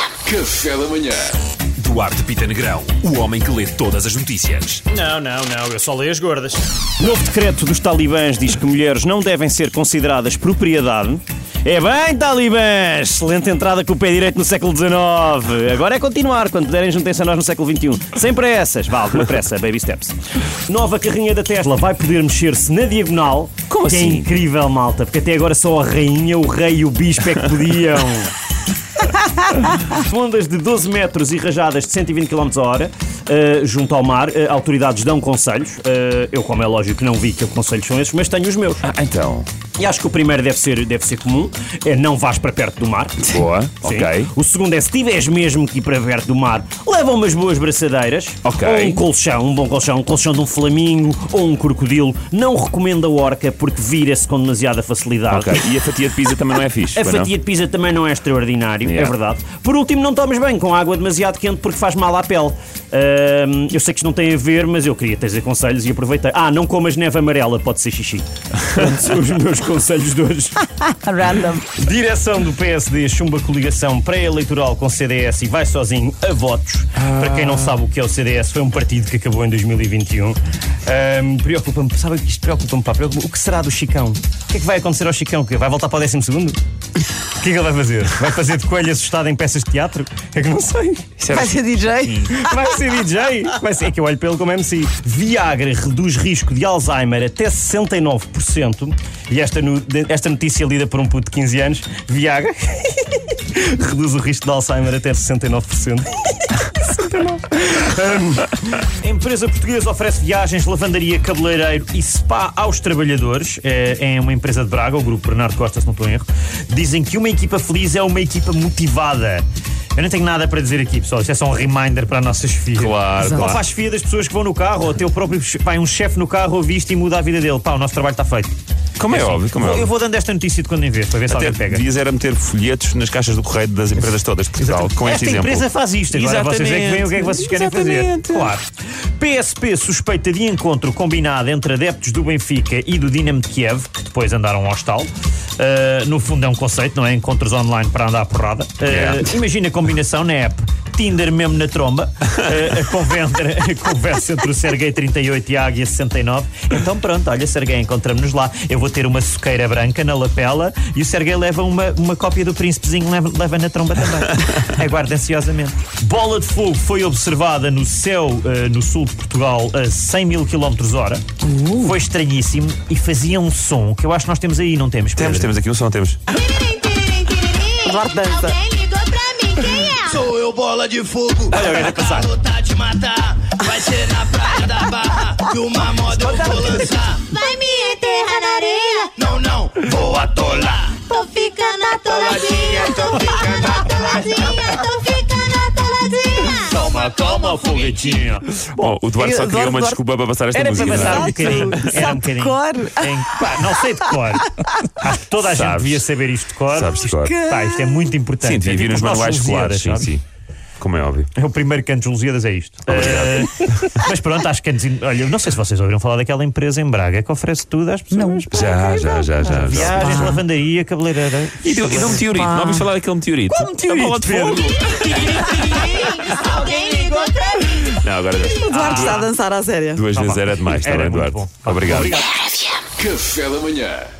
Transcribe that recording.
Café da manhã. Duarte Pita Negrão, o homem que lê todas as notícias. Não, não, não, eu só leio as gordas. Novo decreto dos talibãs diz que mulheres não devem ser consideradas propriedade. É bem, talibãs! Excelente entrada com o pé direito no século XIX. Agora é continuar, quando puderem juntem-se a nós no século XXI. Sem pressas, vá, alguma pressa, baby steps. Nova carrinha da Tesla vai poder mexer-se na diagonal. Como que É assim? incrível, malta, porque até agora só a rainha, o rei e o bispo é que podiam. Ondas de 12 metros e rajadas de 120 km hora uh, junto ao mar. Uh, autoridades dão conselhos. Uh, eu, como é lógico, não vi que conselhos são esses, mas tenho os meus. Ah, então. E acho que o primeiro deve ser, deve ser comum. É não vás para perto do mar. Boa, ok. O segundo é se tiveres mesmo que ir para perto do mar, leva umas boas braçadeiras. Ok. Ou um colchão, um bom colchão, um colchão de um flamingo ou um crocodilo. Não recomendo a orca porque vira-se com demasiada facilidade. Ok. E a fatia de pizza também não é fixe. A pois não? fatia de pizza também não é extraordinário, Yeah. é verdade. Por último, não tomes bem com água demasiado quente porque faz mal à pele. Ahm, eu sei que isto não tem a ver, mas eu queria trazer conselhos e aproveitei. Ah, não comas neve amarela, pode ser xixi. Portanto, os meus conselhos de hoje. Random. Direção do PSD chumba coligação pré-eleitoral com CDS e vai sozinho a votos. Para quem não sabe o que é o CDS, foi um partido que acabou em 2021. Ahm, preocupa-me, sabe que isto preocupa-me, pá, preocupa-me. O que será do Chicão? O que é que vai acontecer ao Chicão? Que Vai voltar para o 12 segundo? O que é que ele vai fazer? Vai fazer de coelho assustado em peças de teatro? É que não sei. Vai ser DJ? Vai ser DJ? Vai ser, é que eu olho para ele como MC. Viagra reduz risco de Alzheimer até 69%. E esta, no- esta notícia lida por um puto de 15 anos. Viagra reduz o risco de Alzheimer até 69%. 69. Hum, a empresa portuguesa oferece viagens, lavandaria, cabeleireiro e spa aos trabalhadores. É, é uma empresa de Braga, o grupo Bernardo Costa, se não estou em erro. Dizem que uma equipa feliz é uma equipa motivada. Eu não tenho nada para dizer aqui, pessoal. Isto é só um reminder para a nossa chefia. Claro, Ou claro. faz chefia das pessoas que vão no carro, ou até o próprio pá, um chefe no carro ouvir isto e muda a vida dele. Pá, o nosso trabalho está feito. Como é óbvio, como é eu óbvio. vou dando esta notícia de quando em vez, para ver se Até alguém pega. devias era meter folhetos nas caixas do correio das empresas todas de Portugal, com este Esta exemplo. empresa faz isto, agora vocês é que veem o que é que vocês querem Exatamente. fazer. Claro. PSP suspeita de encontro combinado entre adeptos do Benfica e do Dinamo de Kiev, que depois andaram ao estalo. Uh, no fundo é um conceito, não é? Encontros online para andar à porrada. Uh, Yeah. Imagina a combinação na app. Tinder mesmo na tromba, uh, a, conversa, a conversa entre o Serguei 38 e a Águia 69. Então pronto, olha, Serguei, encontramos-nos lá. Eu vou ter uma suqueira branca na lapela e o Serguei leva uma, uma cópia do príncipezinho, leva, leva na tromba também. Aguarda ansiosamente. Bola de fogo foi observada no céu eh, no sul de Portugal a 100 mil km hora. Foi estranhíssimo e fazia um som que eu acho que nós temos aí, não temos? Temos, Pedro? temos aqui um som, temos. Eduardo dança. Quem é? Sou eu, bola de fogo. Olha o gajo a passar. Vou tá te matar. Vai ser na praia da barra. Que uma moda eu vou lançar. Vai me enterrar na areia? Não, não, vou atolar. Tô ficando atoladinha, tô ficando Toma, toma, foguetinho. Bom, o Duarte só queria uma desculpa para passar esta Era para música. passar um não é? bocadinho. Era um bocadinho. cor? Em- pá, não sei de cor. Acho que toda a gente Sabes. devia saber isto de cor. Sabes de cor. Pá, isto é muito importante. Sim, devia É vir tipo nos manuais escolares. Sim, sim. Como é óbvio. É o primeiro canto de Lusíadas, é isto. Eh, mas pronto, acho que antes. Olha, não sei se vocês ouviram falar daquela empresa em Braga que oferece tudo às pessoas. Não. pá. Já, já, já, já. já. Viagens, lavandaria, cabeleireira. E do, e do meteorito? Não ouviste falar daquele meteorito? Qual meteorito, A bola de fogo. Alguém ligou pra mim. Não, agora Eduardo está a dançar à séria. duas vezes era demais, está bem, Duarte? bom. Obrigado. Café da manhã.